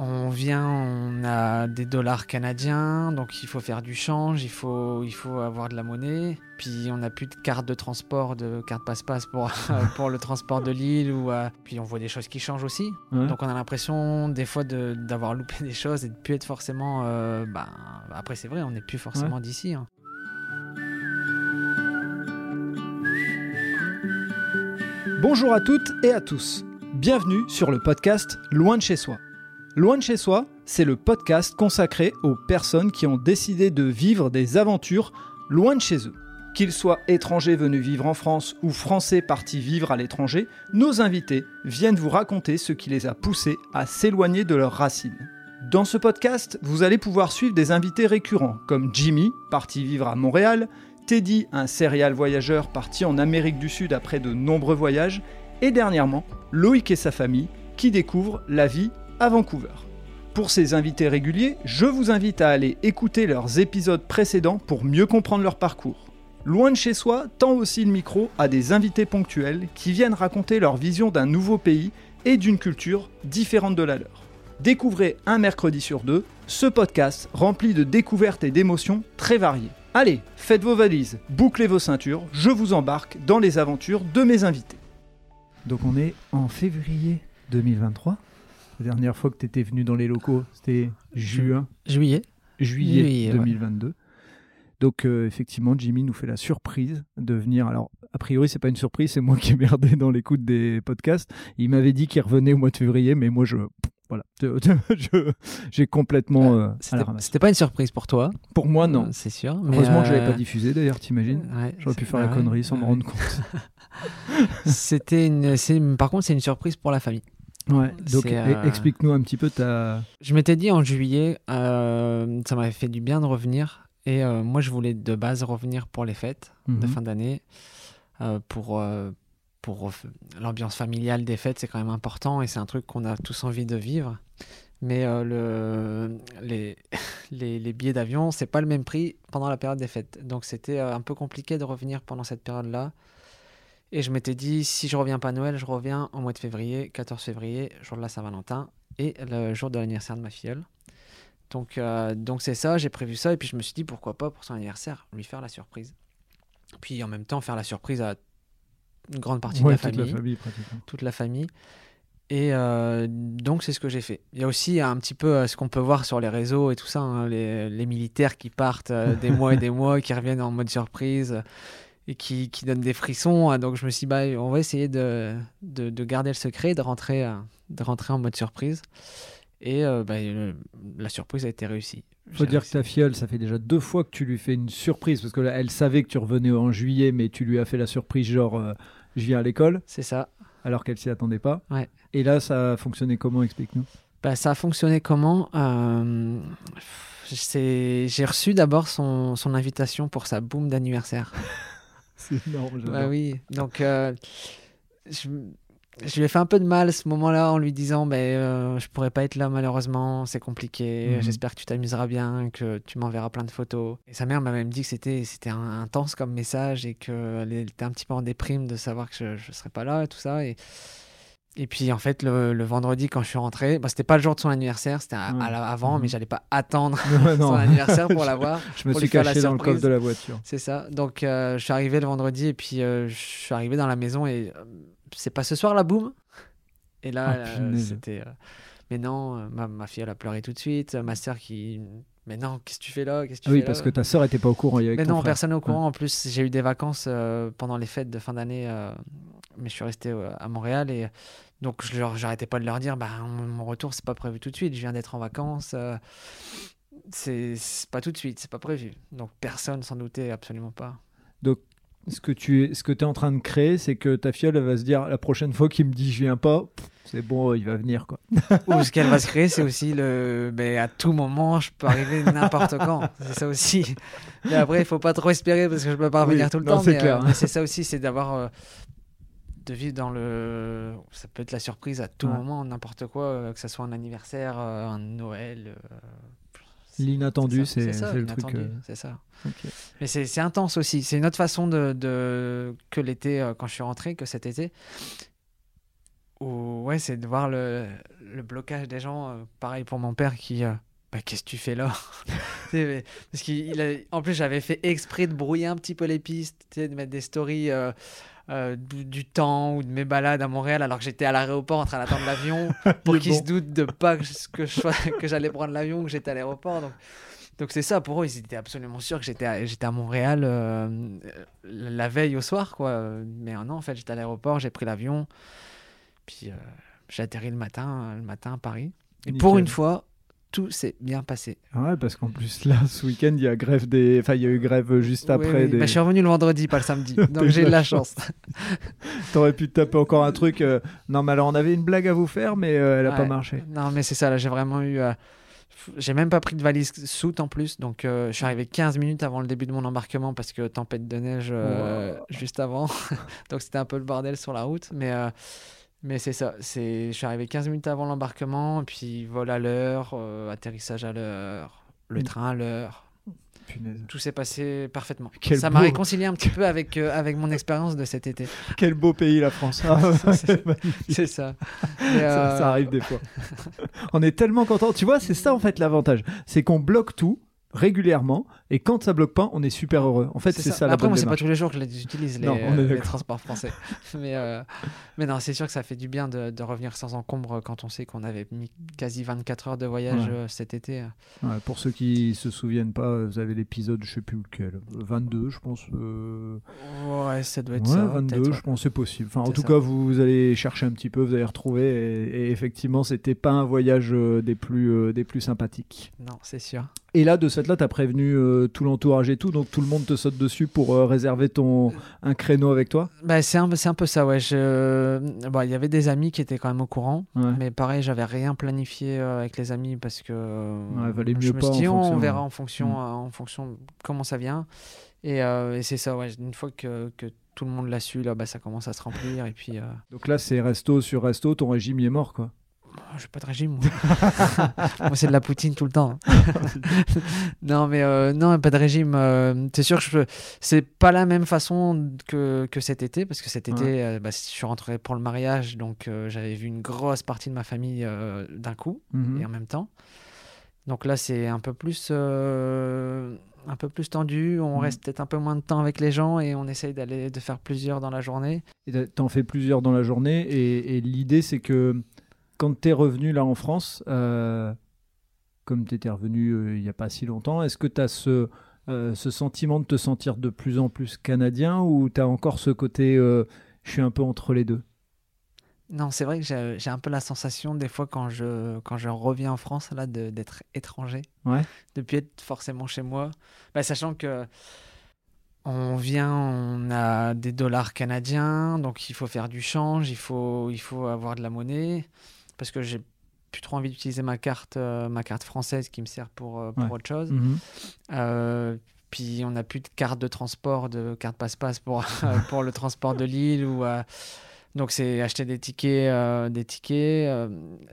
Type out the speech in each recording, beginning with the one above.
On vient, on a des dollars canadiens, donc il faut faire du change, il faut, il faut avoir de la monnaie. Puis on n'a plus de carte de transport, de carte passe-passe pour, pour le transport de l'île. Ou, euh, Puis on voit des choses qui changent aussi. Ouais. Donc on a l'impression des fois de- d'avoir loupé des choses et de plus être forcément... euh, bah, après c'est vrai, on n'est plus forcément d'ici. hein. Bonjour à toutes et à tous. Bienvenue sur le podcast Loin de chez soi. Loin de chez soi, c'est le podcast consacré aux personnes qui ont décidé de vivre des aventures loin de chez eux. Qu'ils soient étrangers venus vivre en France ou français partis vivre à l'étranger, nos invités viennent vous raconter ce qui les a poussés à s'éloigner de leurs racines. Dans ce podcast, vous allez pouvoir suivre des invités récurrents comme Jimmy, parti vivre à Montréal, Teddy, un serial voyageur parti en Amérique du Sud après de nombreux voyages, et dernièrement, Loïc et sa famille qui découvrent la vie à Vancouver. Pour ces invités réguliers, je vous invite à aller écouter leurs épisodes précédents pour mieux comprendre leur parcours. Loin de chez soi tend aussi le micro à des invités ponctuels qui viennent raconter leur vision d'un nouveau pays et d'une culture différente de la leur. Découvrez un mercredi sur deux ce podcast rempli de découvertes et d'émotions très variées. Allez, faites vos valises, bouclez vos ceintures, je vous embarque dans les aventures de mes invités. Donc on est en février 2023. La dernière fois que tu étais venu dans les locaux, c'était juin, Juillet. juillet Juillet, ouais. 2022. Donc euh, effectivement, Jimmy nous fait la surprise de venir. Alors a priori, c'est pas une surprise, c'est moi qui ai merdé dans l'écoute des podcasts. Il m'avait dit qu'il revenait au mois de février, mais moi je voilà, j'ai complètement euh, C'était pas une surprise pour toi, Pour moi, non. euh, c'est sûr. mais, Heureusement que je l'avais pas diffusé d'ailleurs, t'imagines ouais, J'aurais pu faire la bah connerie sans me ouais. rendre compte. C'était une, par contre, c'est une surprise pour la famille. Ouais. Donc e- euh, explique-nous un petit peu ta. Je m'étais dit en juillet, euh, ça m'avait fait du bien de revenir. Et euh, moi, je voulais de base revenir pour les fêtes de Mhm. fin d'année. pour pour l'ambiance familiale des fêtes, c'est quand même important et c'est un truc qu'on a tous envie de vivre. Mais le, les, les, les billets d'avion, c'est pas le même prix pendant la période des fêtes. Donc c'était un peu compliqué de revenir pendant cette période-là. Et je m'étais dit, si je reviens pas à Noël, je reviens au mois de février, 14 février, jour de la Saint-Valentin, et le jour de l'anniversaire de ma filleule. Donc euh, donc c'est ça, j'ai prévu ça, et puis je me suis dit, pourquoi pas pour son anniversaire, lui faire la surprise. Puis en même temps, faire la surprise à une grande partie Ouais, de la toute famille la famille pratiquement. toute la famille. Et euh, donc, c'est ce que j'ai fait. Il y a aussi un petit peu euh, ce qu'on peut voir sur les réseaux et tout ça, hein, les, les militaires qui partent des mois et des mois, qui reviennent en mode surprise et qui, qui donnent des frissons. hein. Donc, je me suis dit, bah, on va essayer de, de, de garder le secret, de rentrer, euh, de rentrer en mode surprise. Et euh, bah, le- la surprise a été réussie. Faut J'ai dire que ta filleule, ça fait déjà deux fois que tu lui fais une surprise parce que là, elle savait que tu revenais en juillet, mais tu lui as fait la surprise genre euh, je viens à l'école C'est ça. alors qu'elle s'y attendait pas. Ouais. Et là, ça a fonctionné comment? Explique-nous. Bah, ça a fonctionné comment? Euh, J'ai reçu d'abord son, son invitation pour sa boum d'anniversaire. C'est énorme. Bah oui, donc euh, je, je lui ai fait un peu de mal à ce moment-là en lui disant bah, euh, je pourrais pas être là malheureusement, c'est compliqué, Mhm. j'espère que tu t'amuseras bien, que tu m'enverras plein de photos. Et sa mère m'a même dit que c'était intense comme message et qu'elle était un petit peu en déprime de savoir que je, je serais pas là et tout ça. Et, et puis en fait, le, le vendredi quand je suis rentré, bah, c'était pas le jour de son anniversaire, c'était la- avant, Mhm. mais j'allais pas attendre non. son anniversaire pour l'avoir. Je me pour suis caché dans le coffre de la voiture. C'est ça. Donc, euh, je suis arrivé le vendredi et puis euh, je suis arrivé dans la maison et euh, c'est pas ce soir la boum. Et là, Ah, c'était. mais non, ma, ma fille, elle a pleuré tout de suite. Ma sœur qui. Mais non, qu'est-ce que tu fais là? Qu'est-ce que tu oui, fais parce là que ta sœur était pas au courant. il y avait Mais non, frère. personne n'est au courant. En plus, j'ai eu des vacances pendant les fêtes de fin d'année, mais je suis resté euh, à Montréal et donc je leur, j'arrêtais pas de leur dire, bah mon retour c'est pas prévu tout de suite. Je viens d'être en vacances. euh, c'est c'est pas tout de suite, c'est pas prévu. Donc personne s'en doutait absolument pas. Ce que tu es, ce que es en train de créer, c'est que ta filleule elle va se dire la prochaine fois qu'il me dit je viens pas, c'est bon, il va venir quoi. Ou ce qu'elle va se créer, c'est aussi le. Mais à tout moment, je peux arriver n'importe quand. C'est ça aussi. Mais après, il faut pas trop espérer parce que je peux pas Oui, revenir tout le non, temps. c'est mais, euh, mais c'est ça aussi, c'est d'avoir. euh, de vivre dans le. Ça peut être la surprise à tout Ouais. moment, n'importe quoi, euh, que ce soit un anniversaire, euh, un Noël. euh, L'inattendu, c'est le truc. euh, C'est ça. Mais c'est intense aussi. C'est une autre façon de, de- que l'été, euh, quand je suis rentré, que cet été. Où, ouais, c'est de voir le, le blocage des gens, euh, pareil pour mon père qui. bah, qu'est-ce que tu fais là? Parce qu'il a- en plus, j'avais fait exprès de brouiller un petit peu les pistes, de mettre des stories euh, du, du temps ou de mes balades à Montréal alors que j'étais à l'aéroport en train d'attendre l'avion pour qu'ils se doutent de pas que, je- que, je sois- que j'allais prendre l'avion, que j'étais à l'aéroport. Donc, donc c'est ça, pour eux, ils étaient absolument sûrs que j'étais à, j'étais à Montréal euh, la veille au soir, quoi. Mais euh, non, en fait, j'étais à l'aéroport, j'ai pris l'avion, puis euh, j'ai atterri le matin, le matin à Paris. Et pour une fois, tout s'est bien passé. Ouais, parce qu'en plus, là, ce week-end, il y a grève des. Enfin, il y a eu grève juste Oui, après. oui. des... Bah, je suis revenu le vendredi, pas le samedi. Donc j'ai de la chance. T'aurais pu te taper encore un truc. euh, Non, mais alors, on avait une blague à vous faire, mais euh, elle a pas marché. Non, mais c'est ça, là, j'ai vraiment eu. euh, J'ai même pas pris de valise soute en plus, donc euh, je suis arrivé 15 minutes avant le début de mon embarquement parce que tempête de neige Wow. juste avant. donc c'était un peu le bordel sur la route. Mais, mais c'est ça, c'est... je suis arrivé 15 minutes avant l'embarquement, puis vol à l'heure, euh, atterrissage à l'heure, le Mm. train à l'heure. Punaise. Tout s'est passé parfaitement. Quel ça m'a réconcilié un petit peu avec, euh, avec mon expérience de cet été. Quel beau pays, la France. Ah, Ça, c'est- ça. Mais, Ça, euh, ça arrive des fois. on est tellement content. Tu vois, c'est ça en fait l'avantage. C'est qu'on bloque tout régulièrement et quand ça bloque pas, on est super heureux. En fait, c'est ça, la Après, bonne moi, c'est pas tous les jours que je les Non, euh, les d'accord. transports français. mais, euh, mais non, c'est sûr que ça fait du bien de, de revenir sans encombre quand on sait qu'on avait mis quasi 24 heures de voyage Ouais. euh, cet été. Ouais, pour ceux qui se souviennent pas, vous avez l'épisode, je sais plus lequel, euh, 22, je pense. euh, Ouais, ça doit être Ouais, ça. 22, peut-être, je pense c'est possible. Enfin, en tout ça. cas, vous allez chercher un petit peu, vous allez retrouver. Et, et effectivement, c'était pas un voyage euh, des plus euh, des plus sympathiques. Non, c'est sûr. Et là, de là, t'as prévenu euh, tout l'entourage et tout, donc tout le monde te saute dessus pour euh, réserver ton un créneau avec toi? Bah, c'est un, un peu ça, ouais. Je... Bon, il y avait des amis qui étaient quand même au courant. Ouais. Mais pareil, j'avais rien planifié euh, avec les amis parce que Ouais, valait je mieux me pas suis dit, en on verra ouais. en fonction, Mm. en fonction de comment ça vient. Et, et c'est ça, ouais. Une fois que, que tout le monde l'a su, là, bah, ça commence à se remplir. Et puis, Donc là, c'est resto sur resto, ton régime il est mort, quoi. Oh, j'ai pas de régime, moi. moi, c'est de la poutine tout le temps. non, mais euh, non, pas de régime. euh, c'est sûr que je, c'est pas la même façon que, que cet été, parce que cet été, Ouais. euh, bah, je suis rentré pour le mariage, donc j'avais vu une grosse partie de ma famille d'un coup Mhm. et en même temps. Donc là, c'est un peu plus, un peu plus tendu. On Mhm. reste peut-être un peu moins de temps avec les gens et on essaye d'aller de faire plusieurs dans la journée. Et T'en fais plusieurs dans la journée. Et, et l'idée, c'est que quand t'es revenu là en France, euh, comme t'étais revenu euh, il n'y a pas si longtemps, est-ce que t'as ce, euh, ce sentiment de te sentir de plus en plus canadien ou t'as encore ce côté je suis un peu entre les deux? Non, c'est vrai que j'ai un peu la sensation des fois quand je, quand je reviens en France là d'être étranger, Ouais. de plus être forcément chez moi, Bah, sachant que on vient, on a des dollars canadiens, donc il faut faire du change, il faut, il faut avoir de la monnaie, parce que j'ai plus trop envie d'utiliser ma carte, euh, ma carte française qui me sert pour, euh, pour Ouais. autre chose. Mhm. Euh, puis on n'a plus de carte de transport, de carte passe-passe pour, pour le transport de l'île. Ou, donc c'est acheter des tickets. euh, des tickets euh,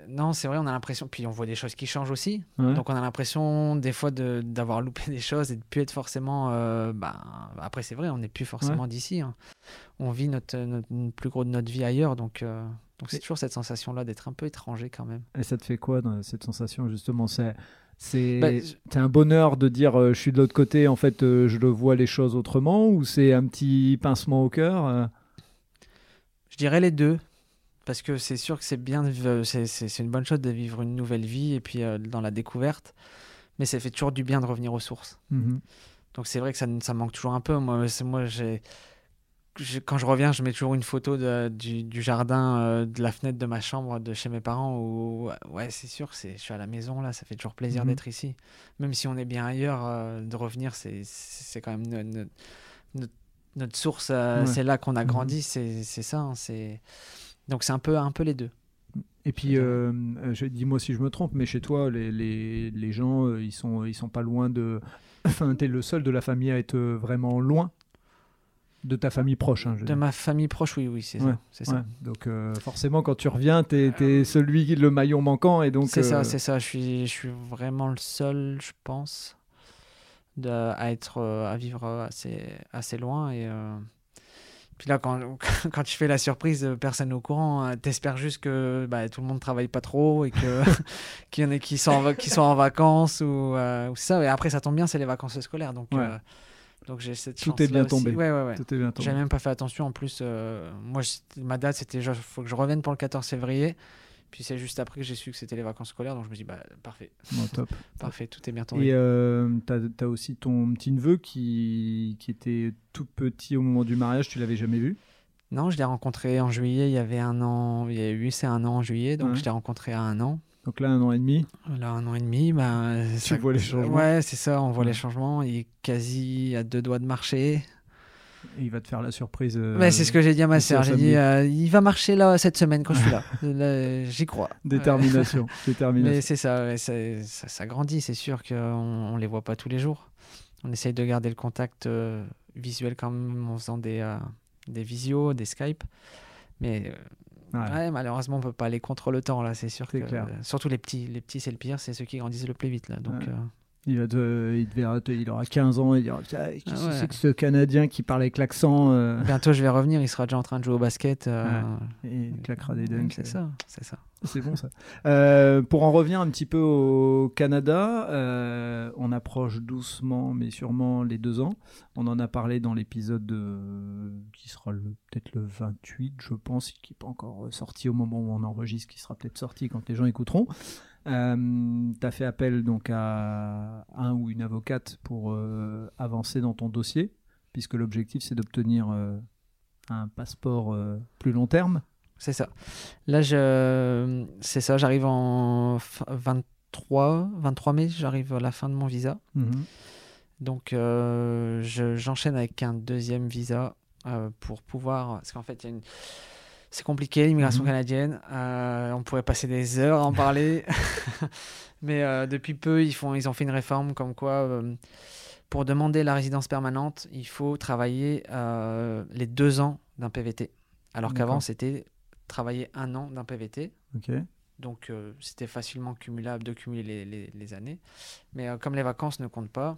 non, c'est vrai, on a l'impression. Puis on voit des choses qui changent aussi. Ouais. Donc on a l'impression des fois de- d'avoir loupé des choses et de plus être forcément. euh, bah, après c'est vrai, on n'est plus forcément d'ici. hein. On vit notre, notre, plus gros de notre vie ailleurs. Donc euh, donc c'est toujours cette sensation-là d'être un peu étranger quand même. Et ça te fait quoi dans cette sensation justement? C'est c'est Bah, je- un bonheur de dire euh, je suis de l'autre côté, en fait euh, je le vois les choses autrement ou c'est un petit pincement au cœur Je dirais les deux. Parce que c'est sûr que c'est bien, vivre- c'est une bonne chose de vivre une nouvelle vie et puis euh, dans la découverte. Mais ça fait toujours du bien de revenir aux sources. Mhm. Donc c'est vrai que ça, ça manque toujours un peu. Moi, moi j'ai, quand je reviens, je mets toujours une photo de- du, du jardin, euh, de la fenêtre de ma chambre de chez mes parents. Où, ouais, c'est sûr, c'est, je suis à la maison là, ça fait toujours plaisir Mhm. d'être ici. Même si on est bien ailleurs, euh, de revenir, c'est, quand même no- no- notre, notre source. euh, Ouais. C'est là qu'on a Mhm. grandi, c'est, c'est ça. hein, c'est... Donc c'est un peu, un peu les deux. Et puis, euh, dis-moi si je me trompe, mais chez toi, les, les, les gens, euh, ils sont, ils sont pas loin de. Enfin, t'es le seul de la famille à être vraiment loin de ta famille proche. hein, je De ma famille proche, oui, oui, c'est Ouais, ça. Ouais. ça. Donc, euh, forcément, quand tu reviens, t'es es celui le maillon manquant. Et donc, C'est ça, c'est ça. Je suis, je suis vraiment le seul, je pense, de, à être, euh, à vivre euh, assez, assez loin et. euh, Puis là, quand, quand tu fais la surprise, personne n'est au courant. hein. T'espères juste que bah, tout le monde travaille pas trop et que qu'il y en ait qui sont en, qui sont en vacances ou, euh, ou ça. Et après, ça tombe bien, c'est les vacances scolaires. Donc, Ouais. euh, donc j'ai cette Tout est bien tombé. Ouais, ouais. Tout est bien tombé. J'avais même pas fait attention. En plus, euh, moi, ma date, c'était il faut que je revienne pour le 14 février. Puis c'est juste après que j'ai su que c'était les vacances scolaires. Donc je me dis, bah, parfait, Bon, top. parfait, tout est bien tombé. Et euh, t'as as aussi ton petit neveu qui, qui était tout petit au moment du mariage, tu l'avais jamais vu? Non, je l'ai rencontré en juillet. Il y avait un an. Il y a eu, c'est un an en juillet. Donc Ouais. je l'ai rencontré à un an. Donc là, un an et demi, Là, un an et demi, bah, tu vois les changements. Ouais, c'est ça, on voit Ouais. les changements. Il est quasi à deux doigts de marcher. Il va te faire la surprise. euh, c'est ce que j'ai dit à ma sœur. J'ai dit, euh, il va marcher là cette semaine quand je suis là. Là, J'y crois. Détermination. Mais c'est ça, ça, ça grandit. C'est sûr qu'on on les voit pas tous les jours. On essaye de garder le contact euh, visuel quand même en faisant des, euh, des visios, des Skype. Mais euh, Ouais. ouais, malheureusement, on peut pas aller contre le temps là. C'est sûr que clair. euh, surtout les petits, les petits c'est le pire. C'est ceux qui grandissent le plus vite là. Donc Ouais. Euh, Il, va te- il, te verra te- il aura 15 ans il dira Putain, Qu'est-ce que Ah ouais. c'est que ce Canadien qui parle avec l'accent euh, Bientôt, je vais revenir. Il sera déjà en train de jouer au basket. euh, et il claquera des dunks. C'est ça, c'est ça. C'est bon ça. Euh, pour en revenir un petit peu au Canada, euh, on approche doucement mais sûrement les deux ans. On en a parlé dans l'épisode de- qui sera peut-être le 28, je pense, qui n'est pas encore sorti au moment où on enregistre, qui sera peut-être sorti quand les gens écouteront. Euh, tu as fait appel donc à un ou une avocate pour euh, avancer dans ton dossier, puisque l'objectif c'est d'obtenir euh, un passeport euh, plus long terme. C'est ça. Là, je... c'est ça. J'arrive en fin- 23, 23 mai. J'arrive à la fin de mon visa. Donc, euh, je- j'enchaîne avec un deuxième visa pour pouvoir. Parce qu'en fait, il y a une. C'est compliqué, l'immigration Mhm. canadienne. Euh, on pourrait passer des heures à en parler. Mais euh, depuis peu, ils, font, ils ont fait une réforme comme quoi, euh, pour demander la résidence permanente, il faut travailler les deux ans d'un PVT. Alors qu'avant, c'était travailler un an d'un PVT. Ok. Donc, c'était facilement cumulable de cumuler les, les- les années. Mais comme les vacances ne comptent pas,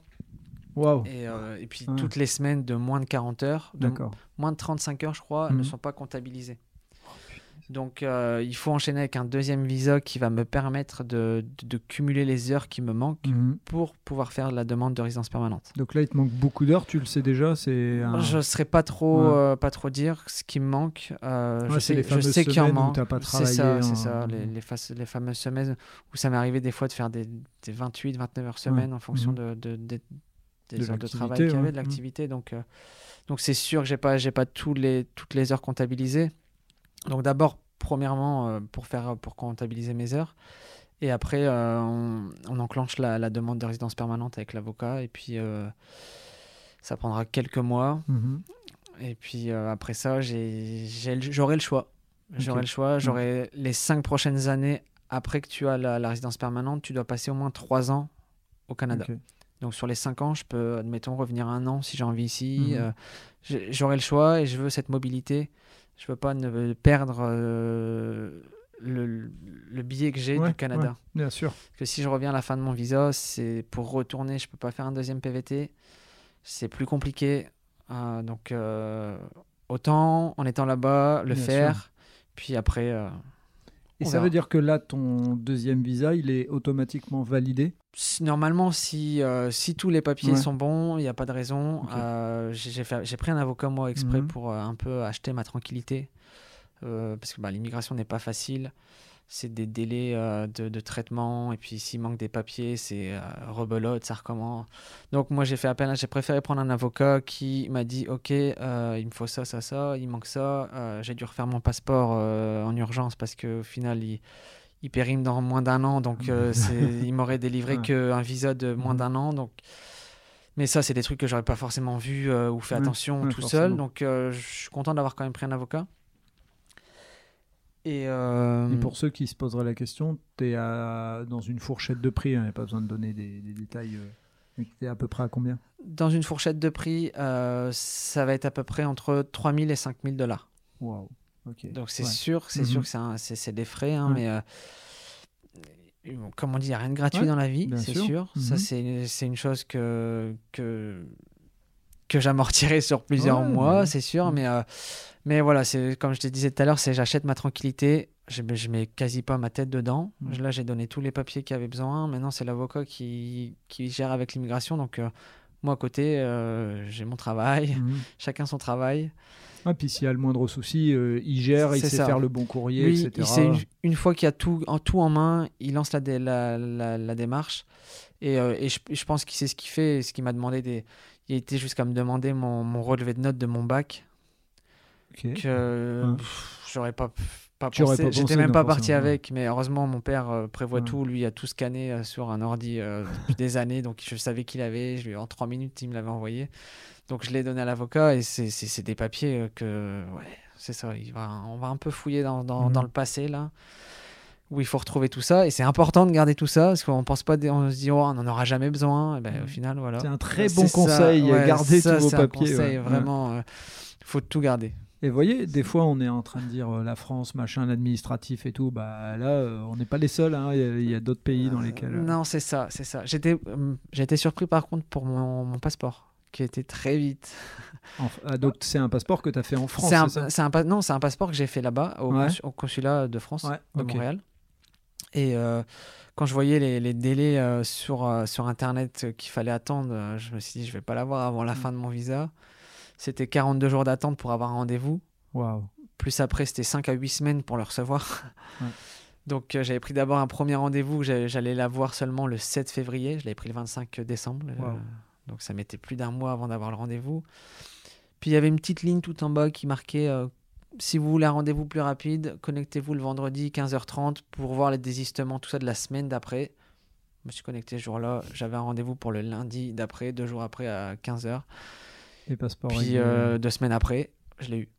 Waouh. et, euh, et puis Ah. toutes les semaines de moins de 40 heures, de moins de 35 heures, je crois, Mhm. ne sont pas comptabilisées. Donc, euh, il faut enchaîner avec un deuxième visa qui va me permettre de, de- de cumuler les heures qui me manquent Mhm. pour pouvoir faire la demande de résidence permanente. Donc là, il te manque beaucoup d'heures, tu le sais déjà. C'est un... Je ne saurais pas trop, Ouais. euh, pas trop dire ce qui me manque. Euh, Ouais, je sais, je qu'il y en manque. C'est ça, en- ça. Les, les, les fameuses semaines où ça m'est arrivé des fois de faire des, des 28, 29 heures semaine en fonction Mhm. de, de- de- des De heures de travail qu'il y avait, de l'activité. Donc, donc c'est sûr que j'ai pas, j'ai pas tous les, toutes les heures comptabilisées. Donc d'abord, premièrement, euh, pour faire, pour comptabiliser mes heures. Et après, euh, on, on enclenche la, la demande de résidence permanente avec l'avocat. Et puis, euh, ça prendra quelques mois. Mhm. Et puis euh, après ça, j'aurai le choix. J'aurai le choix. J'aurai les cinq prochaines années après que tu as la, la résidence permanente, tu dois passer au moins trois ans au Canada. Donc sur les cinq ans, je peux, admettons, revenir un an si j'ai envie ici. Mhm. J'aurai le choix et je veux cette mobilité. Je veux pas ne perdre euh, le, le billet que j'ai Ouais, du Canada. ouais, bien sûr. Parce que si je reviens à la fin de mon visa, c'est pour retourner, je peux pas faire un deuxième PVT. C'est plus compliqué. Euh, donc euh, autant en étant là-bas, le Bien faire. Puis après, Et On ça verra. veut dire que là, ton deuxième visa, il est automatiquement validé normalement, si, euh, si tous les papiers Ouais. sont bons, il n'y a pas de raison. Euh, j'ai pris un avocat moi exprès Mhm. pour euh, un peu acheter ma tranquillité. Parce que bah, l'immigration n'est pas facile. C'est des délais euh, de, de traitement. Et puis s'il manque des papiers, c'est euh, rebelote, ça recommence. Donc moi j'ai fait appel, j'ai préféré prendre un avocat qui m'a dit ok, euh, il me faut ça, ça, ça, il manque ça. Euh, j'ai dû refaire mon passeport en urgence parce qu'au final il, il périme dans moins d'un an. Donc il m'aurait délivré qu'un visa de moins Mhm. d'un an. Donc mais ça, c'est des trucs que j'aurais pas forcément vu ou fait Ouais, attention ouais, tout forcément. seul. Donc, je suis content d'avoir quand même pris un avocat. Et, euh, Et pour ceux qui se poseraient la question, tu es dans une fourchette de prix, il n'y a pas besoin de donner des, des détails. euh, tu es à peu près à combien? Dans une fourchette de prix, euh, ça va être à peu près entre 3000 et 5000 dollars. Waouh. Donc, c'est Ouais. sûr, c'est Mhm. sûr que c'est un- c'est c'est des frais, hein, Ouais. mais euh, comme on dit, il n'y a rien de gratuit Ouais, dans la vie, c'est sûr. sûr. Ça, Mhm. c'est c'est une chose que, que que j'amortirai sur plusieurs Ouais, mois, c'est sûr. Mm. Mais, euh, mais voilà, c'est comme je te disais tout à l'heure, c'est j'achète ma tranquillité. Je, je mets quasi pas ma tête dedans. Mm. Là, j'ai donné tous les papiers qu'il y avait besoin. Maintenant, c'est l'avocat qui, qui gère avec l'immigration. Donc, euh, moi, à côté, euh, j'ai mon travail. Mhm. Chacun son travail. Ah, puis s'il y a le moindre souci, euh, il gère, il sait ça. faire le bon courrier, Lui, etc. il sait une, une fois qu'il a tout en, tout en main, il lance la, dé- la, la, la démarche. Et, euh, et je, je pense qu'il sait ce qu'il fait. Ce qu'il m'a demandé, des, il a été jusqu'à me demander mon, mon relevé de notes de mon bac. Ok. Que Ouais. j'aurais pas, pas pensé. J'étais même pas parti ouais. avec. Mais heureusement, mon père euh, prévoit Ouais. tout. Lui a tout scanné euh, sur un ordi euh, depuis des années. Donc je savais qu'il avait. Je lui, en trois minutes, il me l'avait envoyé. Donc je l'ai donné à l'avocat. Et c'est- des papiers que. Ouais, c'est ça. Il va, on va un peu fouiller dans, dans, Mhm. dans le passé là. Où il faut retrouver tout ça. Et c'est important de garder tout ça. Parce qu'on pense pas. On se dit, oh, on n'en aura jamais besoin. Et ben, au Mhm. final, voilà. C'est un très bon conseil, ouais, gardez ça, tous vos c'est un papiers. conseil, ouais. vraiment, euh, faut tout garder. Et vous voyez, des fois, on est en train de dire euh, la France, machin, l'administratif et tout. Bah là, euh, on n'est pas les seuls. hein. Il y a- d'autres pays dans lesquels. euh, Non, c'est ça, c'est ça. J'étais, euh, j'ai été surpris par contre pour mon, mon passeport, qui était très vite. ah, donc, c'est un passeport que tu as fait en France, c'est un, ça? non, c'est un passeport que j'ai fait là-bas au, Ouais. consu- au consulat de France Ouais, de. Montréal. Et euh, quand je voyais les, les délais euh, sur, euh, sur Internet qu'il fallait attendre, je me suis dit, je vais pas l'avoir avant la Mm. fin de mon visa. C'était 42 jours d'attente pour avoir un rendez-vous. Waouh. Plus après, c'était 5 à 8 semaines pour le recevoir. Ouais. Donc, euh, j'avais pris d'abord un premier rendez-vous. J'allais j'allais l'avoir seulement le 7 février. Je l'avais pris le 25 décembre. Euh, Wow. donc, ça mettait plus d'un mois avant d'avoir le rendez-vous. Puis, il y avait une petite ligne tout en bas qui marquait euh, si vous voulez un rendez-vous plus rapide, connectez-vous le vendredi 15h30 pour voir les désistements, tout ça de la semaine d'après. Je me suis connecté ce jour-là. J'avais un rendez-vous pour le lundi d'après, deux jours après à 15h. Les passeports. Puis, euh, deux semaines après, je l'ai eu.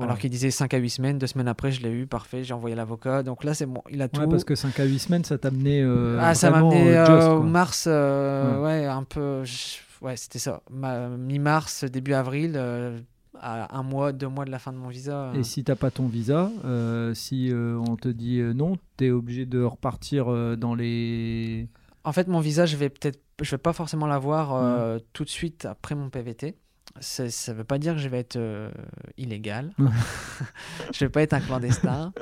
Alors qu'il disait 5 à 8 semaines, deux semaines après, je l'ai eu, parfait, j'ai envoyé l'avocat. Donc là, c'est bon, il a tout. Ouais, parce que 5 à 8 semaines, ça t'a amené. euh, ah, ça m'a amené euh, euh, au quoi. mars, euh, ouais. un peu. je- Ouais, c'était ça. Ma- Mi-mars, début avril, euh, à un mois, deux mois de la fin de mon visa. euh. Et si t'as pas ton visa, euh, si euh, on te dit non, t'es obligé de repartir euh, dans les. En fait, mon visa, je vais peut-être, je vais pas forcément l'avoir tout de suite après mon PVT. Ça ça veut pas dire que je vais être illégal. Je vais pas être un clandestin.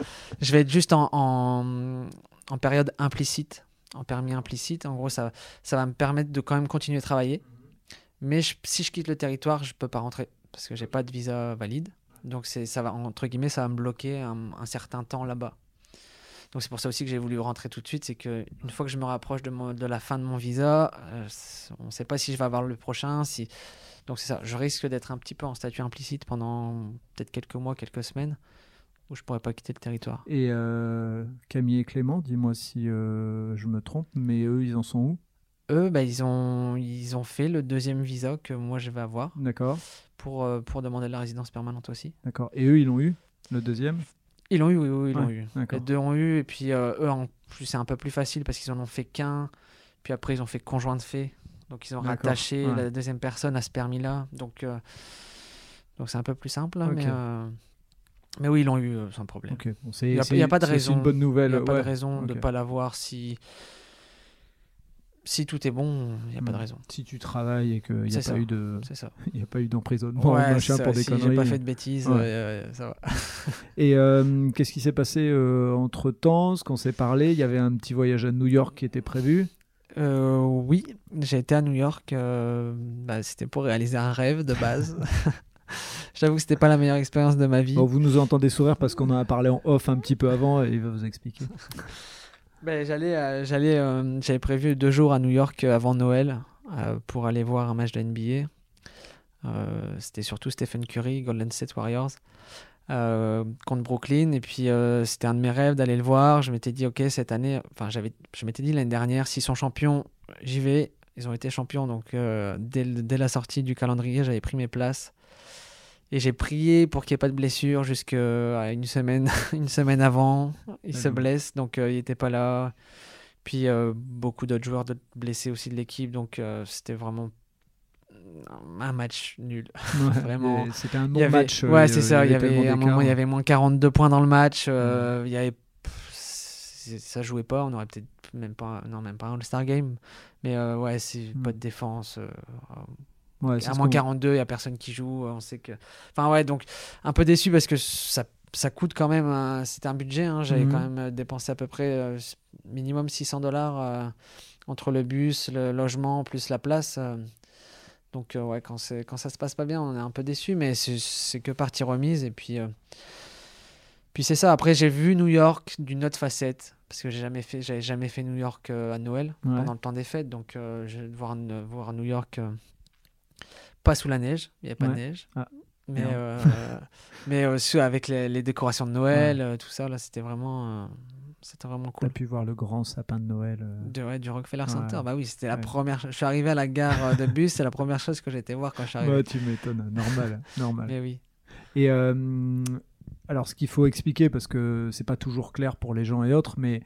je vais être juste en, en, en période implicite, en permis implicite. En gros, ça, ça va me permettre de quand même continuer à travailler. Mais je- si je quitte le territoire, je peux pas rentrer parce que j'ai pas de visa valide. Donc ça va entre guillemets, ça va me bloquer un, certain temps là-bas. Donc c'est pour ça aussi que j'ai voulu rentrer tout de suite, c'est que une fois que je me rapproche de, la fin de mon visa, euh, on ne sait pas si je vais avoir le prochain. Si... Donc c'est ça, je risque d'être un petit peu en statut implicite pendant peut-être quelques mois, quelques semaines, où je pourrais pas quitter le territoire. Et euh, Camille et Clément, dis-moi si euh, je me trompe, mais eux, ils en sont où? Eux, bah, ils, ont, ils ont fait le deuxième visa que moi je vais avoir D'accord, pour, euh, pour demander la résidence permanente aussi. d'accord. Et eux, ils l'ont eu, le deuxième? Ils l'ont eu, oui, oui, ils l'ont eu. D'accord. Les deux ont eu, et puis euh, eux, en plus, c'est un peu plus facile parce qu'ils en ont fait qu'un, puis après, ils ont fait conjoint de fait. Donc, ils ont rattaché ouais. la deuxième personne à ce permis-là. Donc, euh, donc c'est un peu plus simple, Ok. mais, euh, mais oui, ils l'ont eu sans problème. Ok, bon, c'est Il y a- il pas de raison. C'est une bonne Il nouvelle. n'y a pas de raison de ne pas l'avoir si. Si tout est bon, il n'y a pas de Hmm. raison. Si tu travailles et qu'il n'y a, pas eu de- y a pas eu d'emprisonnement, Ouais, machin, pour des si conneries. pas fait de bêtises, Ouais. euh, ça va. Et euh, qu'est-ce qui s'est passé entre temps Ce qu'on s'est parlé, il y avait un petit voyage à New York qui était prévu? Euh, oui, j'ai été à New York. euh, bah, c'était pour réaliser un rêve de base. J'avoue que c'était pas la meilleure expérience de ma vie. Bon, vous nous entendez sourire parce qu'on en a parlé en off un petit peu avant et il va vous expliquer. Ben, j'allais, euh, j'allais, euh, j'avais prévu deux jours à New York euh, avant Noël pour aller voir un match de NBA. C'était surtout Stephen Curry, Golden State Warriors, contre Brooklyn. Et puis c'était un de mes rêves d'aller le voir. Je m'étais dit, ok, cette année, enfin, j'avais, je m'étais dit l'année dernière, s'ils sont champions, j'y vais. Ils ont été champions, donc dès, dès la sortie du calendrier, j'avais pris mes places. Et j'ai prié pour qu'il n'y ait pas de blessure jusqu'à une semaine, une semaine avant. Il se blesse, donc euh, il n'était pas là. Puis euh, beaucoup d'autres joueurs d'autres blessés aussi de l'équipe, donc euh, c'était vraiment un match nul. Ouais, Vraiment. C'était un y avait- euh, ouais, c'est ça. Il y avait, un moment, il y avait moins 42 points dans le match. euh, il y avait, ça jouait pas. On aurait peut-être même pas, non, même pas un All-Star Game. Mais euh, ouais, c'est Hmm. pas de défense. euh, Ouais, à moins qu'on- 42, il n'y a personne qui joue. On sait que. Enfin, ouais, donc un peu déçu parce que ça, ça coûte quand même. un- C'était un budget. hein. J'avais Mhm. quand même euh, dépensé à peu près euh, minimum 600 dollars euh, entre le bus, le logement, plus la place. euh. donc, euh, ouais, quand, quand ça se passe pas bien, on est un peu déçu, mais c'est- que partie remise. Et puis, euh, puis c'est ça. Après, j'ai vu New York d'une autre facette. Parce que j'ai jamais fait, j'avais jamais fait New York euh, à Noël Ouais. pendant le temps des fêtes, donc euh, je vais voir, voir New York euh, pas sous la neige, il n'y a pas Ouais. de neige, Ah, mais euh, mais euh, sous- avec les, les décorations de Noël, euh, tout ça là, c'était vraiment, euh, c'était vraiment T'as cool. pu voir le grand sapin de Noël. euh. De, ouais, du Rockefeller Ouais. Center, bah oui, c'était la première. Je suis arrivé à la gare euh, de bus, c'est la première chose que j'ai été voir quand je suis arrivé. Ouais, tu m'étonnes, normal, normal. Mais oui. Et euh, alors, ce qu'il faut expliquer, parce que c'est pas toujours clair pour les gens et autres, mais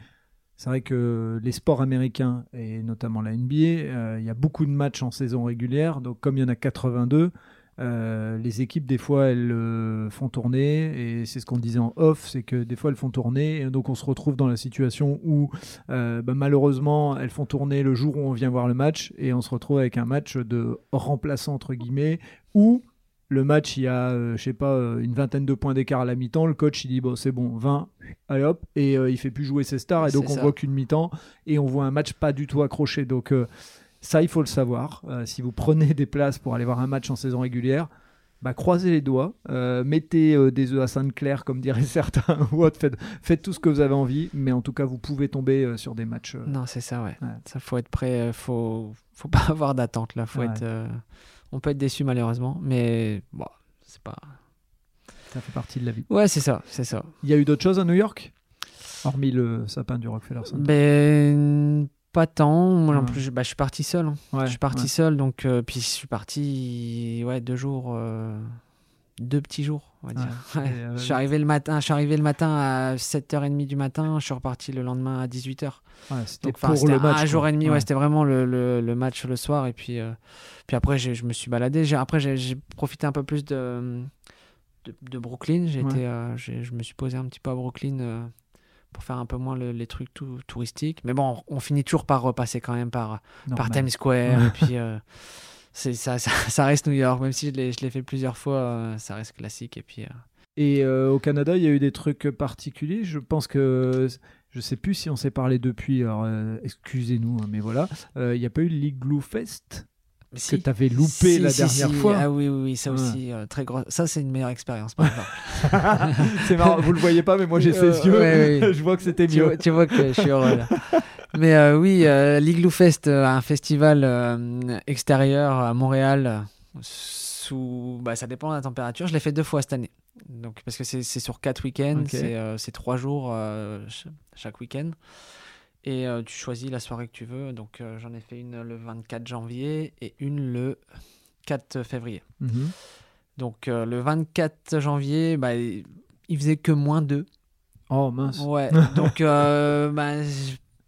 c'est vrai que les sports américains, et notamment la NBA, euh, il y a beaucoup de matchs en saison régulière. Donc, comme il y en a 82, euh, les équipes, des fois, elles euh, font tourner. Et c'est ce qu'on disait en off, c'est que des fois, elles font tourner. Et donc, on se retrouve dans la situation où, bah, malheureusement, elles font tourner le jour où on vient voir le match. Et on se retrouve avec un match de remplaçant, entre guillemets, où le match, il y a, euh, je sais pas, euh, une vingtaine de points d'écart à la mi-temps. Le coach, il dit, bon, c'est bon, 20, allez hop, et euh, il fait plus jouer ses stars. Et donc, on ça. voit qu'une mi-temps, et on voit un match pas du tout accroché. Donc, euh, ça, il faut le savoir. Euh, si vous prenez des places pour aller voir un match en saison régulière, bah, croisez les doigts, mettez des œufs à Sainte-Claire, comme diraient certains, ou autre, faites, faites tout ce que vous avez envie, mais en tout cas, vous pouvez tomber sur des matchs. Non, c'est ça, ouais. Ouais. Ça faut être prêt, faut, faut pas avoir d'attente là. Faut Ouais. être, on peut être déçu malheureusement, mais bon, c'est pas. ça fait partie de la vie. Ouais, c'est ça, c'est ça. Il y a eu d'autres choses à New York? Hormis le sapin du Rockefeller Center. Ben pas tant. Moi, en plus, je, bah, je suis parti seul. hein. Ouais, je suis parti ouais. seul, donc euh, puis je suis parti, ouais, deux jours, euh, deux petits jours, on va dire. Ouais. Ouais. Et, euh, Je suis arrivé le matin, je suis arrivé le matin à 7h30 du matin. Je suis reparti le lendemain à 18h. Ouais, c'était pour le match. un jour et demi. Ouais, c'était vraiment le, le, le match le soir. Et puis, euh, puis après, j'ai- je me suis baladé. Après, j'ai profité un peu plus de, de, de Brooklyn. J'ai été, euh, je me suis posé un petit peu à Brooklyn pour faire un peu moins le- les trucs tou- touristiques. Mais bon, on finit toujours par repasser quand même par, par. Times Square. et puis, ça, ça, ça reste New York. Même si je l'ai fait plusieurs fois, euh, ça reste classique. Et puis, euh, Et euh, au Canada, il y a eu des trucs particuliers. Je pense que je sais plus si on s'est parlé depuis. Alors, euh, excusez-nous, hein, mais voilà. Euh, Il n'y a pas eu l'Igloo Fest que tu avais loupé Si, la si, dernière fois. Ah oui, oui, oui, ça Ouais. aussi, très gros. Ça, c'est une meilleure expérience. C'est marrant, vous le voyez pas, mais moi j'ai ses yeux. ouais, je vois que c'était tu, mieux. vois, tu vois que je suis heureux là. Mais euh, oui, euh, l'Igloo Fest, euh, un festival euh, extérieur à Montréal, sous, bah, ça dépend de la température. Je l'ai fait deux fois cette année. Donc, parce que c'est sur quatre week-ends, c'est trois jours ch- chaque week-end. Et tu choisis la soirée que tu veux. Donc j'en ai fait une le 24 janvier et une le 4 février. Mhm. Donc le 24 janvier, bah, il faisait que moins 2. Oh mince. Ouais, donc euh, bah,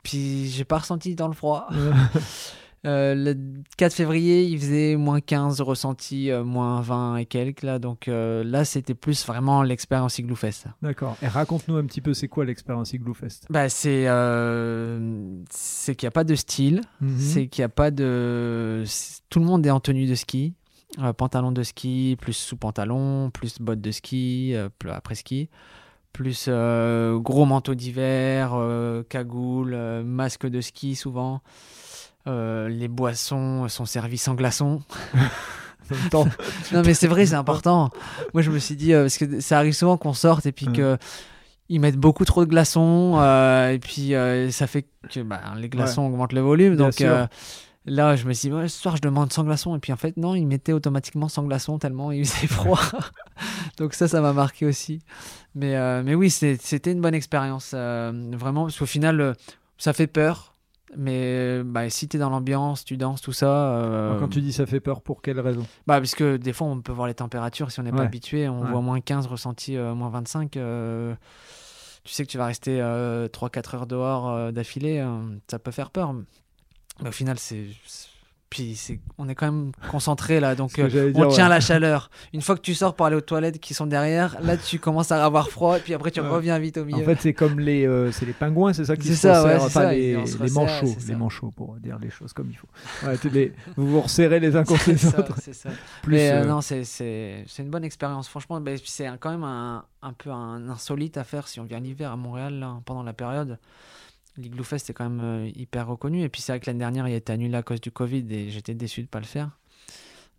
puis j'ai pas ressenti dans le froid. Euh, le 4 février, il faisait moins 15, ressenti euh, moins 20 et quelques là. Donc euh, là, c'était plus vraiment l'expérience Igloo Fest. D'accord. Et raconte-nous un petit peu, c'est quoi l'expérience Igloo Fest? Bah, c'est c'est qu'il n'y a pas de style, Mhm. c'est qu'il n'y a pas de. Tout le monde est en tenue de ski, pantalon de ski, plus sous-pantalon, plus bottes de ski, après ski, plus euh, gros manteau d'hiver, euh, cagoule, euh, masque de ski souvent. Euh, les boissons sont servies sans glaçons. Non, mais c'est vrai, c'est important. Moi, je me suis dit, parce que ça arrive souvent qu'on sorte et puis Ouais. que ils mettent beaucoup trop de glaçons et puis ça fait que bah, les glaçons augmentent le volume. Bien donc là, je me suis dit, ouais, ce soir, je demande sans glaçons. Et puis en fait, non, ils mettaient automatiquement sans glaçons tellement il faisait froid. donc ça, ça m'a marqué aussi. Mais, euh, mais oui, c'était une bonne expérience. euh, vraiment, parce qu'au final, euh, ça fait peur. Mais bah, si tu es dans l'ambiance, tu danses, tout ça. euh, quand tu dis ça fait peur, pour quelle raison? Bah, parce que des fois, on peut voir les températures. Si on n'est Ouais. pas habitué, on Ouais. voit moins 15 ressenti, euh, moins 25. euh, tu sais que tu vas rester 3-4 heures dehors euh, d'affilée. euh, ça peut faire peur. Mais au final, c'est puis c'est, on est quand même concentré là, donc euh, on tient ouais. la chaleur. Une fois que tu sors pour aller aux toilettes qui sont derrière, là tu commences à avoir froid, et puis après tu Ouais. reviens vite au milieu. En fait, c'est comme les, euh, c'est les pingouins, c'est ça qui se ça, resserrent, ouais, ça, les, se les manchots, les ça. manchots pour dire les choses comme il faut. Les- vous vous resserrez les uns contre les ça, autres. ça. Plus, Mais euh, non, c'est, c'est, c'est une bonne expérience. Franchement, ben, c'est quand même un, un peu un insolite à faire si on vient l'hiver à Montréal là, pendant la période. L'Igloo Fest est quand même euh, hyper reconnu. Et puis c'est vrai que l'année dernière, il a été annulé à cause du Covid et j'étais déçu de pas le faire.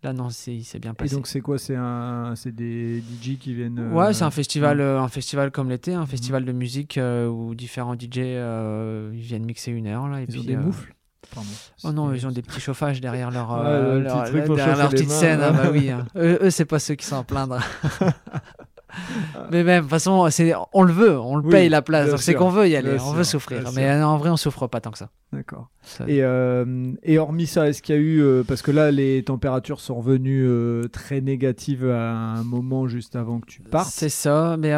Là, non, c'est, il s'est bien Et passé. donc c'est quoi? C'est un, c'est des DJ qui viennent. euh, Ouais, c'est un festival, euh, un festival comme l'été, un Mhm. festival de musique euh, où différents DJ ils viennent mixer une heure là. Et Ils puis, ont des moufles. Pardon. Oh non, ils ont des petits chauffages derrière leur, Ouais, leur, petit derrière petite mains, scène. Ah bah oui, hein. eux, eux, c'est pas ceux qui sont à plaindre. Mais même, de toute façon, c'est, on le veut, on le Oui, paye la place. c'est qu'on veut y aller, bien on veut souffrir. Mais en vrai, on souffre pas tant que ça. D'accord. Et, euh, et hormis ça, est-ce qu'il y a eu, euh, parce que là les températures sont revenues euh, très négatives à un moment juste avant que tu partes. C'est ça, mais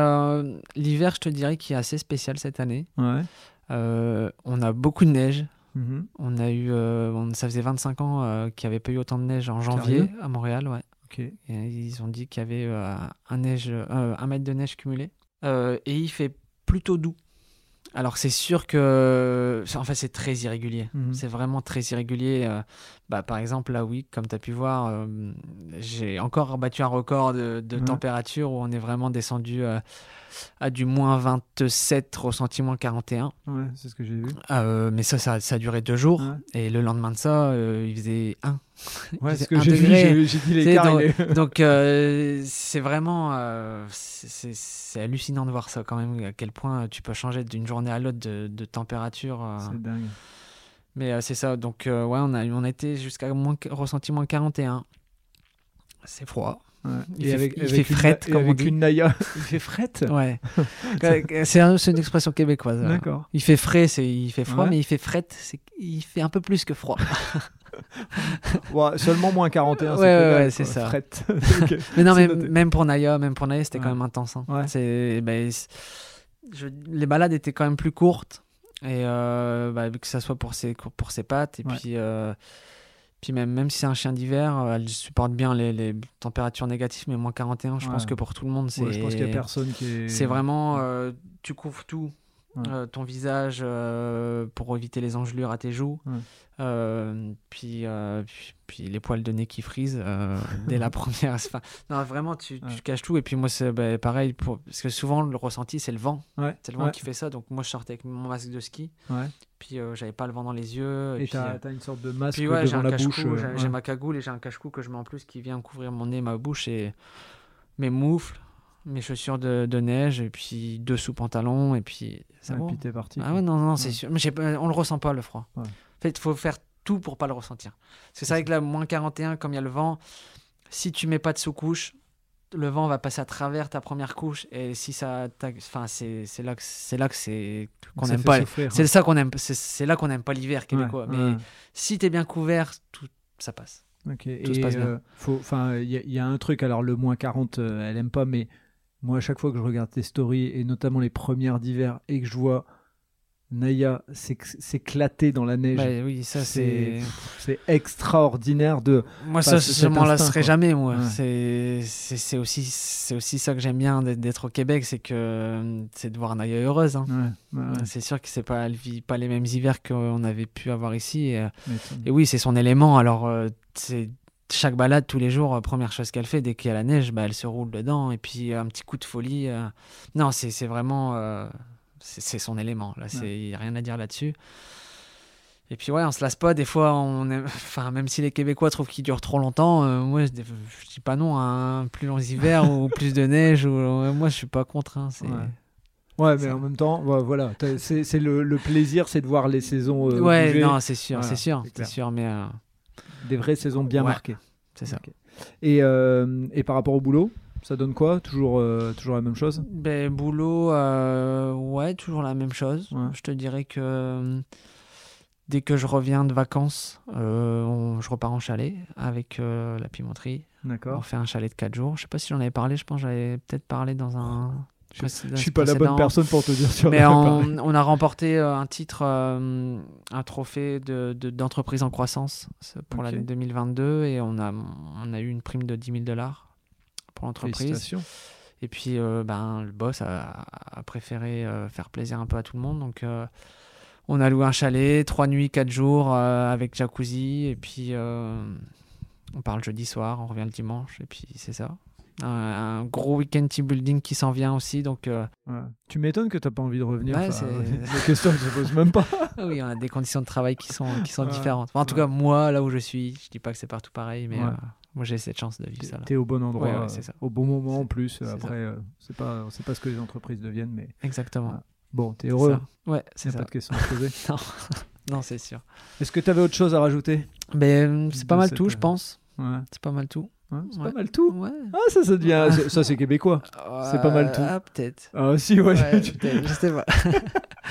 l'hiver, je te dirais qu'il est assez spécial cette année. Ouais. On a beaucoup de neige. Mhm. On a eu, on- ça faisait 25 ans qu'il n'y avait pas eu autant de neige en janvier Sérieux à Montréal, ouais. Ok. Et ils ont dit qu'il y avait euh, un, neige, euh, un mètre de neige cumulé. Euh, et il fait plutôt doux. Alors c'est sûr que, en fait, c'est très irrégulier. Mhm. C'est vraiment très irrégulier. bah, par exemple, là, oui, comme tu as pu voir, j'ai encore battu un record de, de Ouais. température où on est vraiment descendu à du moins 27 ressenti moins 41. Ouais, c'est ce que j'ai vu. Euh, mais ça, ça, ça a duré deux jours. Ouais. Et le lendemain de ça, euh, il faisait 1. Ouais, c'est ce que j'ai vu. J'ai dit l'écart. est- Donc euh, c'est vraiment c'est- hallucinant de voir ça quand même à quel point tu peux changer d'une journée à l'autre de, de température. C'est dingue. Mais c'est ça. Donc ouais, on a on a été jusqu'à moins ressenti moins 41. C'est froid. Ouais. Il Et fait- avec, il avec fait frette, et comme on dit. une. Il fait frette. Ouais. c'est un- c'est une expression québécoise. D'accord. Il fait frais, c'est il fait froid, Ouais. mais il fait frette, c'est il fait un peu plus que froid. Ouais, seulement moins 41. Ouais, c'est ouais, ouais, ça. Frette. Ok. Mais non, mais même pour Naya, même pour Naya, c'était quand même intense. hein. Ben, je- les balades étaient quand même plus courtes. Et euh, bah, que ça soit pour ses, pour ses pattes. Et puis, euh, puis même, même si c'est un chien d'hiver, euh, elle supporte bien les, les températures négatives. Mais moins 41, je Ouais. pense que pour tout le monde, c'est, Ouais, je pense qu'il y a personne qui est. c'est vraiment. euh, tu couvres tout. Ouais. Euh, ton visage euh, pour éviter les engelures à tes joues. Ouais. Puis, puis, puis les poils de nez qui frisent dès la première. Enfin, non, vraiment, tu, tu caches tout. Et puis moi, c'est bah, pareil, pour... parce que souvent, le ressenti, c'est le vent. C'est le vent qui fait ça. Donc moi, je sortais avec mon masque de ski. Puis euh, j'avais pas le vent dans les yeux. Et t'as euh, t'as une sorte de masque puis ouais, j'ai devant la bouche. euh, j'ai ma cagoule et j'ai un cache-cou que je mets en plus qui vient couvrir mon nez, ma bouche et mes moufles, mes chaussures de, de neige et puis deux sous-pantalons et puis ça Ouais, puis t'es parti. Ah ouais, non, non, c'est sûr. Mais on le ressent pas, le froid. En fait, il faut faire tout pour pas le ressentir. C'est vrai que là, moins 41, comme il y a le vent, si tu mets pas de sous-couche, le vent va passer à travers ta première couche. Et si ça. Enfin, c'est là que c'est là que c'est qu'on aime pas. C'est ça qu'on aime. C'est là qu'on aime pas l'hiver québécois. Ouais, Mais ouais. si t'es bien couvert, tout ça passe. Ok, Tout se et passe bien. euh, faut, enfin, il y, a- il y a un truc. Alors le moins 40, euh, elle aime pas, mais moi à chaque fois que je regarde tes stories et notamment les premières d'hiver et que je vois Naya s'éc- s'éclater dans la neige, Bah oui, ça c'est. c'est extraordinaire de. Moi, ça, je m'en lasserai jamais, moi. Ouais. C'est- aussi, c'est aussi ça que j'aime bien d'être- au Québec, c'est que c'est de voir Naya heureuse. hein. Ouais, ouais, ouais, C'est sûr que c'est pas, elle vit pas les mêmes hivers qu'on avait pu avoir ici. Et, euh, et oui, c'est son élément. Alors, euh, c'est chaque balade tous les jours, euh, première chose qu'elle fait dès qu'il y a la neige, bah, elle se roule dedans. Et puis un petit coup de folie. euh, Non, c'est c'est vraiment, euh, c'est son élément. Là, c'est y a rien à dire là-dessus. Et puis ouais, on se lasse pas. Des fois, on aime- enfin, même si les Québécois trouvent qu'il dure trop longtemps, euh, moi je, je dis pas non à un plus long hiver ou plus de neige. Ou, ouais, moi, je suis pas contre. hein, c'est- Ouais. Ouais, mais en même temps, ouais, voilà, c'est c'est le, le plaisir, c'est de voir les saisons euh, ouais, bouger, non, c'est sûr, Voilà, c'est sûr, c'est sûr, mais euh, des vraies saisons bien Ouais. marquées. c'est ça. Et, euh, et par rapport au boulot, ça donne quoi toujours, euh, toujours la même chose Ben, boulot, euh, ouais, toujours la même chose. Ouais. Je te dirais que euh, dès que je reviens de vacances, euh, on- je repars en chalet avec la pimenterie. On D'accord. fait un chalet de 4 jours. Je sais pas si j'en avais parlé, je pense que j'avais peut-être parlé dans un, Je, je suis pas la bonne personne pour te dire sur Mais on, on, a remporté un titre, un trophée d'entreprise de, en croissance pour l'année 2022 et on a, on a eu une prime de 10 000 dollars pour l'entreprise. Et puis, euh, ben, le boss a, a préféré faire plaisir un peu à tout le monde. Donc, on a loué un chalet, trois nuits, quatre jours avec jacuzzi. Et puis, on parle jeudi soir, on revient le dimanche. Et puis, c'est ça un, gros week-end team building qui s'en vient aussi. Donc, euh, Tu m'étonnes que tu n'as pas envie de revenir. Ouais, la question que je pose même pas. Oui, on a des conditions de travail qui sont, qui sont différentes. en tout cas, moi, là où je suis, je dis pas que c'est partout pareil, mais euh, moi j'ai cette chance de vivre ça. Tu es au bon endroit, ça. au bon moment en plus. Après, euh, c'est pas, c'est pas ce que les entreprises deviennent, mais. Exactement. Bon, tu es heureux. Ouais, c'est ça. pas de questions à poser. non, non c'est sûr. Est-ce que tu avais autre chose à rajouter? Ben, C'est pas mal tout, je pense. C'est pas mal tout c'est pas mal tout. Ah, ça, ça devient. Ça, c'est québécois. c'est pas mal tout. Ah, peut-être. Ah, si, ouais. je sais pas.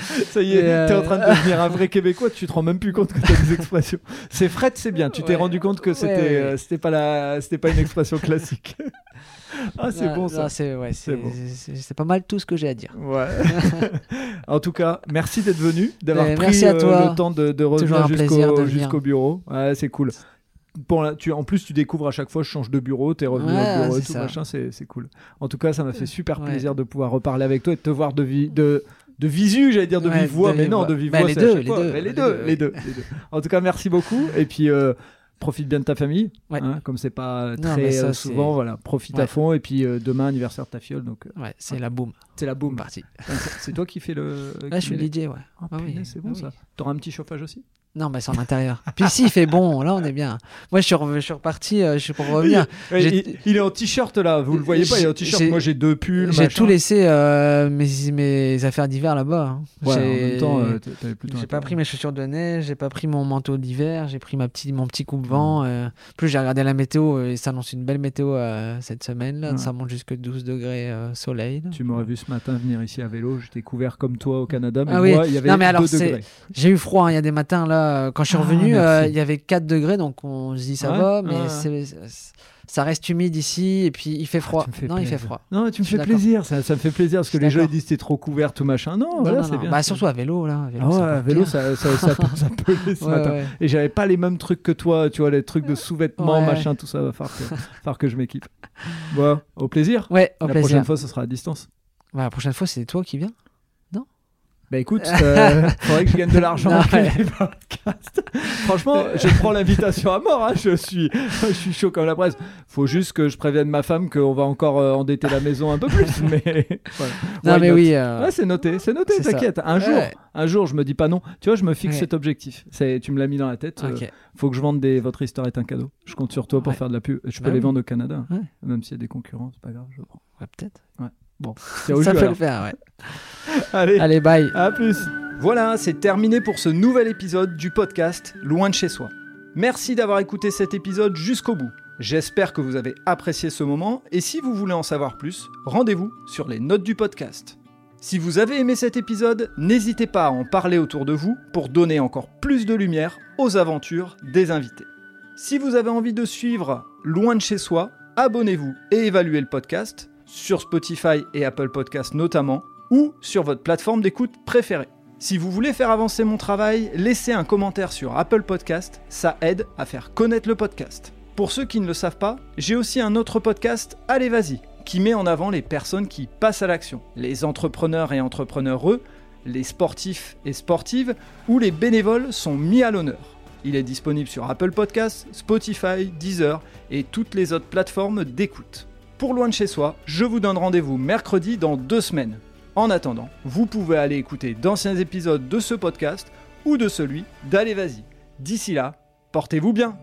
ça y est, t'es en train de euh, devenir un vrai québécois, tu te rends même plus compte que t'as des expressions. C'est fret, c'est bien. Tu t'es rendu compte que c'était euh, c'était pas, la... pas une expression classique. ah, c'est bon ça. C'est ouais, c'est pas mal tout ce que j'ai à dire. Ouais. en tout cas, merci d'être venu, d'avoir ben, pris euh, le temps de, de revenir jusqu'au bureau. Ouais, c'est cool tu, en plus, tu découvres à chaque fois, je change de bureau, t'es revenu au bureau et tout, machin, c'est cool. En tout cas, ça m'a fait super plaisir de pouvoir reparler avec toi et de te voir de, de, de visu, j'allais dire de vive voix, mais non, de vive bah, voix, les, deux, les, deux, les, deux, les, deux, En tout cas, merci beaucoup. Et puis, euh, profite bien de ta famille, hein, comme c'est pas très euh, souvent, voilà, profite à fond. Et puis, euh, demain, anniversaire de ta fiole. Donc, ouais, c'est la boum. C'est la boum. Partie. C'est toi qui fais le. Là, je suis le DJ, ouais. Ah, ah oui, c'est bon ça. T'auras un petit chauffage aussi? Non, mais c'est en intérieur. Puis si, il fait bon, là on est bien. Moi je suis, je suis reparti, euh, je suis pour revenir. Il, est en t-shirt là, vous le voyez pas, il est en t-shirt. Moi j'ai deux pulls. J'ai tout laissé euh, mes, mes affaires d'hiver là-bas. Hein. Ouais, en même temps, euh, J'ai pas pris mes chaussures de neige, j'ai pas pris mon manteau d'hiver, j'ai pris ma petit, mon petit coupe-vent. Mmh. plus j'ai regardé la météo et ça annonce une belle météo cette semaine là. Ça monte jusque 12 degrés soleil. Tu m'aurais vu ce matin venir ici à vélo, j'étais couvert comme toi au Canada, mais ah moi il y avait non, mais alors, degrés. J'ai eu froid, hein. il y a des matins là euh, quand je suis ah, revenu, euh, il y avait 4 degrés, donc on se dit ça va, mais ça reste humide ici et puis il fait ah, froid. non, il fait froid. Non, tu me fais plaisir, ça, ça, me fait plaisir parce que les gens ils disent t'es trop couvert tout machin. Non, voilà, c'est bien. Bah, surtout à vélo là. Vélo, ah ouais, vélo ça, ça, ça, peut ce matin. Et j'avais pas les mêmes trucs que toi, tu vois, les trucs de sous-vêtements, machin, tout ça. Va falloir que, que je m'équipe. Bon, au plaisir. Ouais, au La plaisir. prochaine fois, ce sera à distance. Bah, la prochaine fois, c'est toi qui viens. Bah écoute, euh, faudrait que je gagne de l'argent Franchement, je prends l'invitation à mort. Hein. Je, suis, je suis chaud comme la presse. Faut juste que je prévienne ma femme qu'on va encore euh, endetter la maison un peu plus. Mais Non, mais oui. Euh, ouais, c'est noté, c'est noté, t'inquiète. Un jour, un jour, je me dis pas non. Tu vois, je me fixe cet objectif. Tu me l'as mis dans la tête. Euh, faut que je vende des. Votre histoire est un cadeau. Je compte sur toi pour faire de la pub. Je peux bah les vendre au Canada, même s'il y a des concurrents, c'est pas grave, je prends. peut-être. Ouais. Bon, ça peut le faire, ouais. Allez, Allez, bye. À plus. Voilà, c'est terminé pour ce nouvel épisode du podcast Loin de chez soi. Merci d'avoir écouté cet épisode jusqu'au bout. J'espère que vous avez apprécié ce moment et si vous voulez en savoir plus, rendez-vous sur les notes du podcast. Si vous avez aimé cet épisode, n'hésitez pas à en parler autour de vous pour donner encore plus de lumière aux aventures des invités. Si vous avez envie de suivre Loin de chez soi, abonnez-vous et évaluez le podcast sur Spotify et Apple Podcasts notamment, ou sur votre plateforme d'écoute préférée. Si vous voulez faire avancer mon travail, laissez un commentaire sur Apple Podcast, ça aide à faire connaître le podcast. Pour ceux qui ne le savent pas, j'ai aussi un autre podcast, Allez Vas-y, qui met en avant les personnes qui passent à l'action, les entrepreneurs et entrepreneureux, les sportifs et sportives, ou les bénévoles sont mis à l'honneur. Il est disponible sur Apple Podcasts, Spotify, Deezer et toutes les autres plateformes d'écoute pour Loin de chez soi, je vous donne rendez-vous mercredi dans deux semaines. En attendant, vous pouvez aller écouter d'anciens épisodes de ce podcast ou de celui d'Allez Vas-y. D'ici là, portez-vous bien